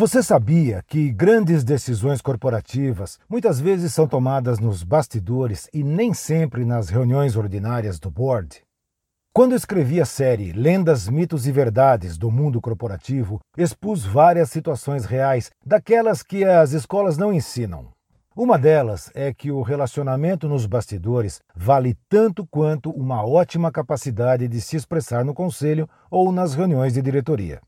Você sabia que grandes decisões corporativas muitas vezes são tomadas nos bastidores e nem sempre nas reuniões ordinárias do board? Quando escrevi a série Lendas, Mitos e Verdades do Mundo Corporativo, expus várias situações reais, daquelas que as escolas não ensinam. Uma delas é que o relacionamento nos bastidores vale tanto quanto uma ótima capacidade de se expressar no conselho ou nas reuniões de diretoria.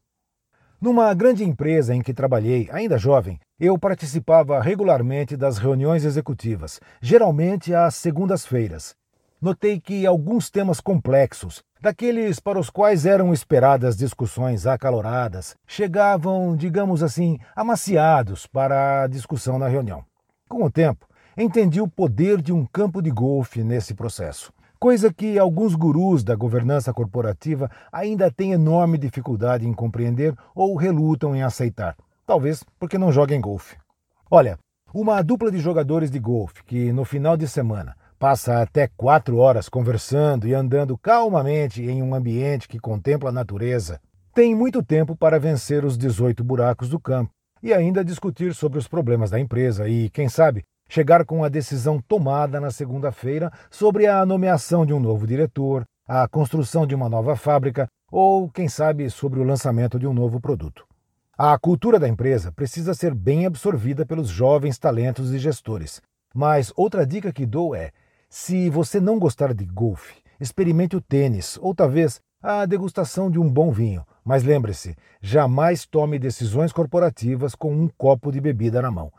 Numa grande empresa em que trabalhei, ainda jovem, eu participava regularmente das reuniões executivas, geralmente às segundas-feiras. Notei que alguns temas complexos, daqueles para os quais eram esperadas discussões acaloradas, chegavam, digamos assim, amaciados para a discussão na reunião. Com o tempo, entendi o poder de um campo de golfe nesse processo coisa que alguns gurus da governança corporativa ainda têm enorme dificuldade em compreender ou relutam em aceitar, talvez porque não joguem golfe. Olha, uma dupla de jogadores de golfe que no final de semana passa até quatro horas conversando e andando calmamente em um ambiente que contempla a natureza, tem muito tempo para vencer os 18 buracos do campo e ainda discutir sobre os problemas da empresa e, quem sabe, chegar com a decisão tomada na segunda-feira sobre a nomeação de um novo diretor, a construção de uma nova fábrica ou, quem sabe, sobre o lançamento de um novo produto. A cultura da empresa precisa ser bem absorvida pelos jovens talentos e gestores. Mas outra dica que dou é: se você não gostar de golfe, experimente o tênis ou talvez a degustação de um bom vinho. Mas lembre-se, jamais tome decisões corporativas com um copo de bebida na mão.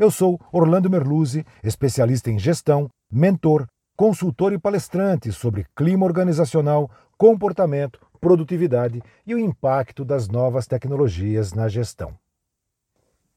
Eu sou Orlando Merluzzi, especialista em gestão, mentor, consultor e palestrante sobre clima organizacional, comportamento, produtividade e o impacto das novas tecnologias na gestão.